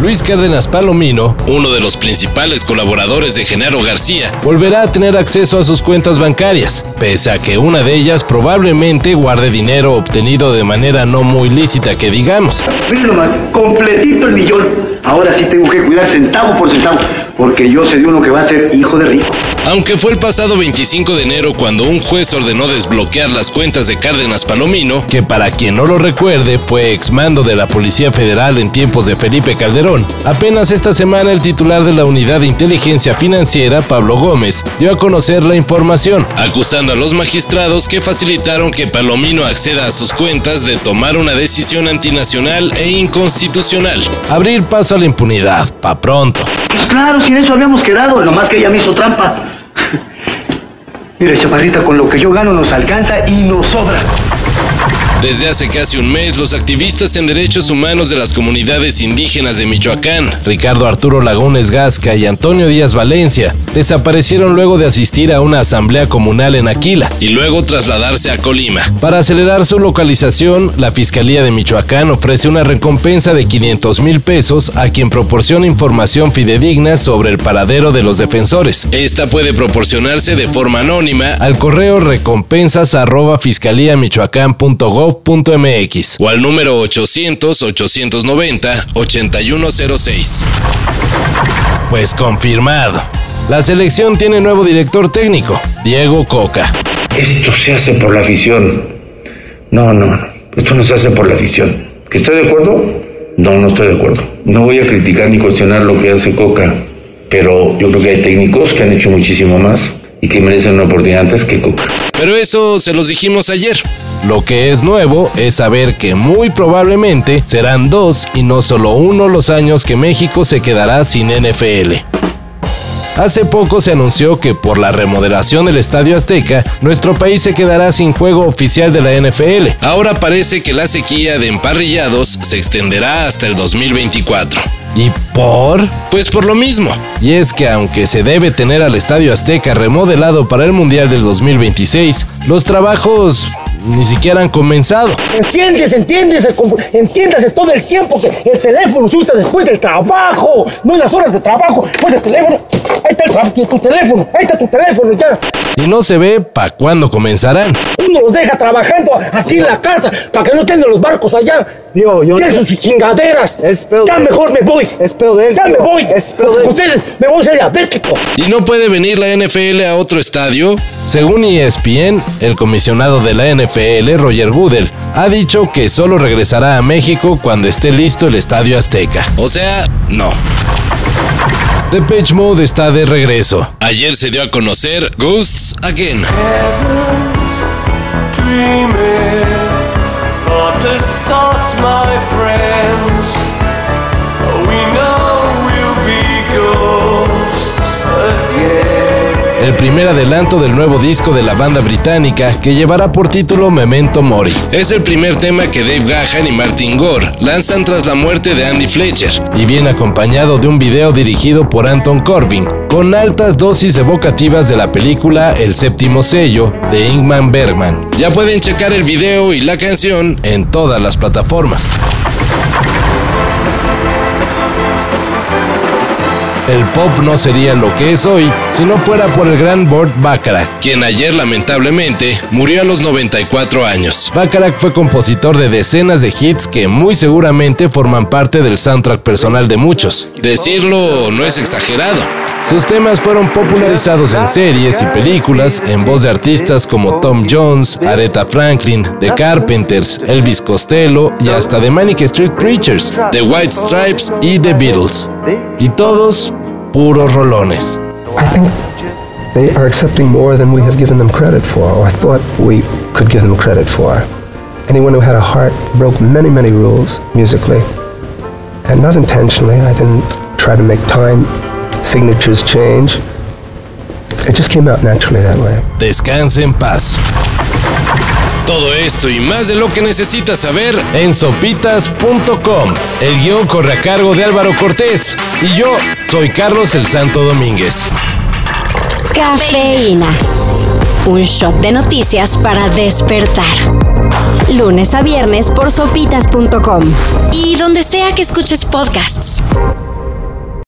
Luis Cárdenas Palomino, uno de los principales colaboradores de Genaro García, volverá a tener acceso a sus cuentas bancarias, pese a que una de ellas probablemente guarde dinero obtenido de manera no muy lícita que digamos. Mira nomás, completito el millón. Ahora sí tengo que cuidar centavo por centavo, porque yo sé de uno que va a ser hijo de rico. Aunque fue el pasado 25 de enero cuando un juez ordenó desbloquear las cuentas de Cárdenas Palomino, que para quien no lo recuerde fue exmando de la Policía Federal en tiempos de Felipe Calderón, apenas esta semana el titular de la Unidad de Inteligencia Financiera, Pablo Gómez, dio a conocer la información, acusando a los magistrados que facilitaron que Palomino acceda a sus cuentas de tomar una decisión antinacional e inconstitucional. Abrir paso a la impunidad, pa' pronto. Pues claro, si en eso habíamos quedado, nomás que ella me hizo trampa. Mire, chaparrita, con lo que yo gano nos alcanza y nos sobra. Desde hace casi un mes, los activistas en derechos humanos de las comunidades indígenas de Michoacán, Ricardo Arturo Lagones Gasca y Antonio Díaz Valencia, desaparecieron luego de asistir a una asamblea comunal en Aquila y luego trasladarse a Colima. Para acelerar su localización, la Fiscalía de Michoacán ofrece una recompensa de 500 mil pesos a quien proporcione información fidedigna sobre el paradero de los defensores. Esta puede proporcionarse de forma anónima al correo recompensas arroba o al número 800-890-8106. Pues confirmado. La selección tiene nuevo director técnico, Diego Coca. Esto se hace por la afición. No, no, esto no se hace por la afición. ¿Que estoy de acuerdo? No, no estoy de acuerdo. No voy a criticar ni cuestionar lo que hace Coca, pero yo creo que hay técnicos que han hecho muchísimo más y que merecen una oportunidad antes que Coca. Pero eso se los dijimos ayer. Lo que es nuevo es saber que muy probablemente serán dos y no solo uno los años que México se quedará sin NFL. Hace poco se anunció que por la remodelación del Estadio Azteca, nuestro país se quedará sin juego oficial de la NFL. Ahora parece que la sequía de emparrillados se extenderá hasta el 2024. ¿Y por? Pues por lo mismo. Y es que aunque se debe tener al Estadio Azteca remodelado para el Mundial del 2026, los trabajos ni siquiera han comenzado. Entiendes, entiendes, entiéndase todo el tiempo que el teléfono se usa después del trabajo, no en las horas de trabajo, pues el teléfono, ahí está el, tu teléfono, ahí está tu teléfono ya. Y no se ve para cuándo comenzarán. Uno los deja trabajando aquí en la casa para que no tengan los barcos allá. Digo, yo. ¿Qué sus chingaderas? Es ya mejor me voy. Es de él. Ya me voy. Es de Ustedes me voy a ser diabético. ¿Y no puede venir la NFL a otro estadio? Según ESPN, el comisionado de la NFL, Roger Goodell, ha dicho que solo regresará a México cuando esté listo el Estadio Azteca. O sea, no. Depeche Mode está de regreso. Ayer se dio a conocer Ghosts Again. El primer adelanto del nuevo disco de la banda británica que llevará por título Memento Mori. Es el primer tema que Dave Gahan y Martin Gore lanzan tras la muerte de Andy Fletcher y viene acompañado de un video dirigido por Anton Corbin con altas dosis evocativas de la película El séptimo sello de Ingman Bergman. Ya pueden checar el video y la canción en todas las plataformas. El pop no sería lo que es hoy si no fuera por el gran Burt Bacharach, quien ayer lamentablemente murió a los 94 años. Bacharach fue compositor de decenas de hits que muy seguramente forman parte del soundtrack personal de muchos. Decirlo no es exagerado. Sus temas fueron popularizados en series y películas en voz de artistas como Tom Jones, Aretha Franklin, The Carpenters, Elvis Costello y hasta The Manic Street Preachers, The White Stripes y The Beatles. Y todos puros rolones. They are accepting more than we have given them credit for, or thought we could give them credit for. Anyone who had a heart broke many, many rules musically. And not intentionally, I didn't try to make time signatures change. It just came out naturally that way. Descanse en paz. Todo esto y más de lo que necesitas saber en sopitas.com. El guion corre a cargo de Álvaro Cortés y yo soy Carlos el Santo Domínguez. Cafeína. Un shot de noticias para despertar. Lunes a viernes por sopitas.com y donde sea que escuches podcasts.